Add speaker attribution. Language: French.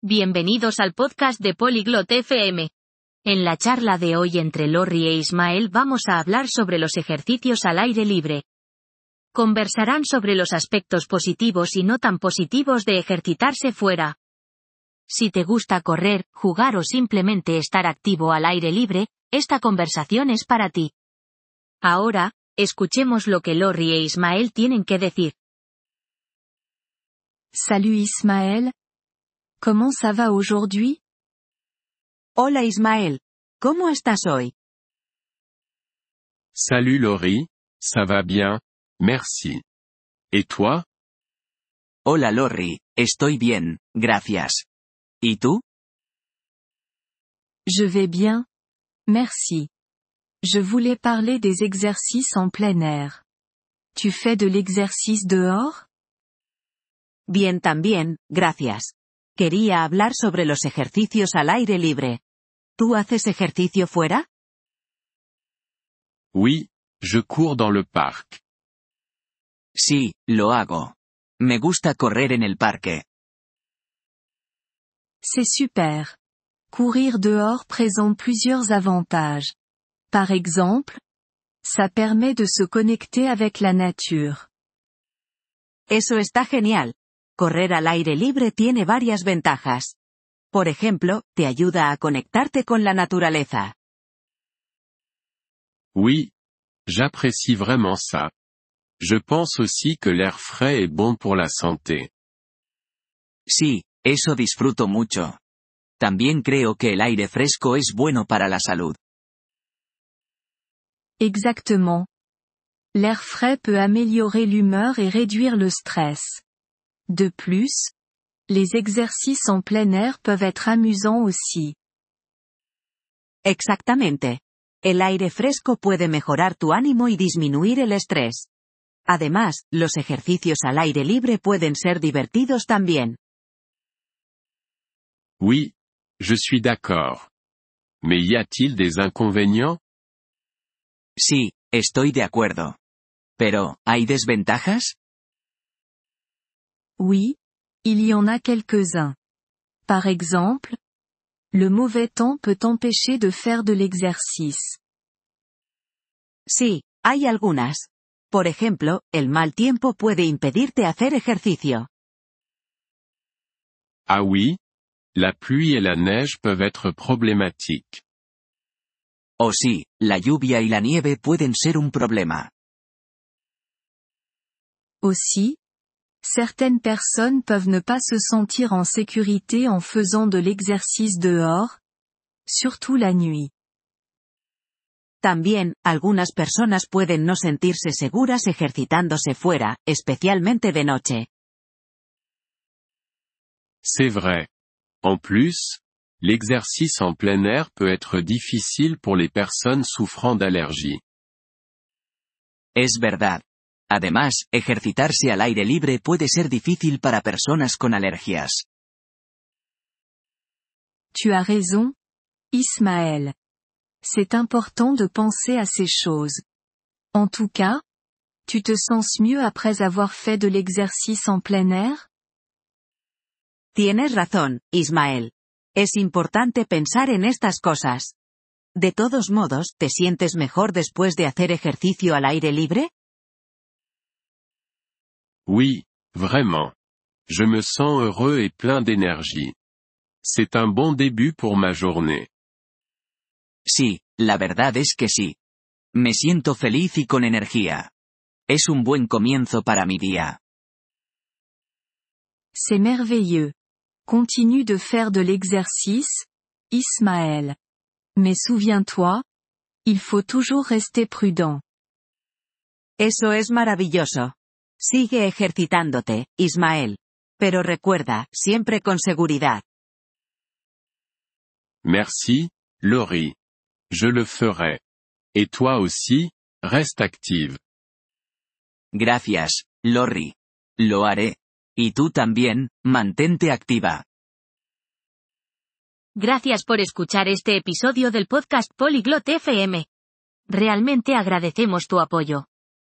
Speaker 1: Bienvenidos al podcast de Polyglot FM. En la charla de hoy entre Lori e Ismael vamos a hablar sobre los ejercicios al aire libre. Conversarán sobre los aspectos positivos y no tan positivos de ejercitarse fuera. Si te gusta correr, jugar o simplemente estar activo al aire libre, esta conversación es para ti. Ahora, escuchemos lo que Lori e Ismael tienen que decir.
Speaker 2: Salut Ismaël. Comment ça va aujourd'hui?
Speaker 3: Hola Ismael. ¿Cómo estás hoy?
Speaker 4: Salut Laurie, ça va bien, merci. Et toi?
Speaker 3: Hola Lori, estoy bien, gracias. ¿Y tú?
Speaker 2: Je vais bien. Merci. Je voulais parler des exercices en plein air. Tu fais de l'exercice dehors?
Speaker 3: Bien también, gracias. Quería hablar sobre los ejercicios al aire libre. ¿Tú haces ejercicio fuera?
Speaker 4: Oui, je cours dans le parc.
Speaker 3: Sí, lo hago. Me gusta correr en el parque.
Speaker 2: C'est super. Courir dehors présente plusieurs avantages. Par exemple, ça permet de se connecter avec la nature.
Speaker 3: Eso está genial. Correr al aire libre tiene varias ventajas. Por ejemplo, te ayuda a conectarte con la naturaleza.
Speaker 4: Oui. J'apprécie vraiment ça. Je pense aussi que l'air frais est bon pour la santé.
Speaker 3: Sí, eso disfruto mucho. También creo que el aire fresco es bueno para la salud.
Speaker 2: Exactement. L'air frais peut améliorer l'humeur et réduire le stress. De plus, les exercices en plein air peuvent être amusants aussi.
Speaker 3: Exactamente. El aire fresco puede mejorar tu ánimo y disminuir el estrés. Además, los ejercicios al aire libre pueden ser divertidos también.
Speaker 4: Oui. Je suis d'accord. Mais y a-t-il des inconvénients?
Speaker 3: Sí, estoy de acuerdo. Pero, ¿hay desventajas?
Speaker 2: Oui, il y en a quelques-uns. Par exemple, le mauvais temps peut empêcher de faire de l'exercice.
Speaker 3: Sí, hay algunas. Por ejemplo, el mal tiempo puede impedirte hacer ejercicio.
Speaker 4: Ah oui La pluie et la neige peuvent être problématiques.
Speaker 3: Oh sí, la lluvia y la nieve pueden ser un problema.
Speaker 2: Aussi, certaines personnes peuvent ne pas se sentir en sécurité en faisant de l'exercice dehors, surtout la nuit.
Speaker 3: También, algunas personas pueden no sentirse seguras ejercitándose fuera, especialmente de noche.
Speaker 4: C'est vrai. En plus, l'exercice en plein air peut être difficile pour les personnes souffrant d'allergies.
Speaker 3: Es verdad. Además, ejercitarse al aire libre puede ser difícil para personas con alergias.
Speaker 2: Tu as raison, Ismaël. C'est important de penser à ces choses. En tout cas, tu te sens mieux après avoir fait de l'exercice en plein air
Speaker 3: Tienes razón, Ismael. Es importante pensar en estas cosas. De todos modos, ¿te sientes mejor después de hacer ejercicio al aire libre?
Speaker 4: Oui, vraiment. Je me sens heureux et plein d'énergie. C'est un bon début pour ma journée.
Speaker 3: Sí, la verdad es que sí. Me siento feliz y con energía. Es un buen comienzo para mi día.
Speaker 2: C'est merveilleux. Continue de faire de l'exercice, Ismaël. Mais souviens-toi, il faut toujours rester prudent.
Speaker 3: Eso es maravilloso. Sigue ejercitándote, Ismael. Pero recuerda, siempre con seguridad.
Speaker 4: Merci, Laurie. Je le ferai. Et toi aussi, reste active.
Speaker 3: Gracias, Lori. Lo haré. Y tú también, mantente activa.
Speaker 1: Gracias por escuchar este episodio del podcast Polyglot FM. Realmente agradecemos tu apoyo.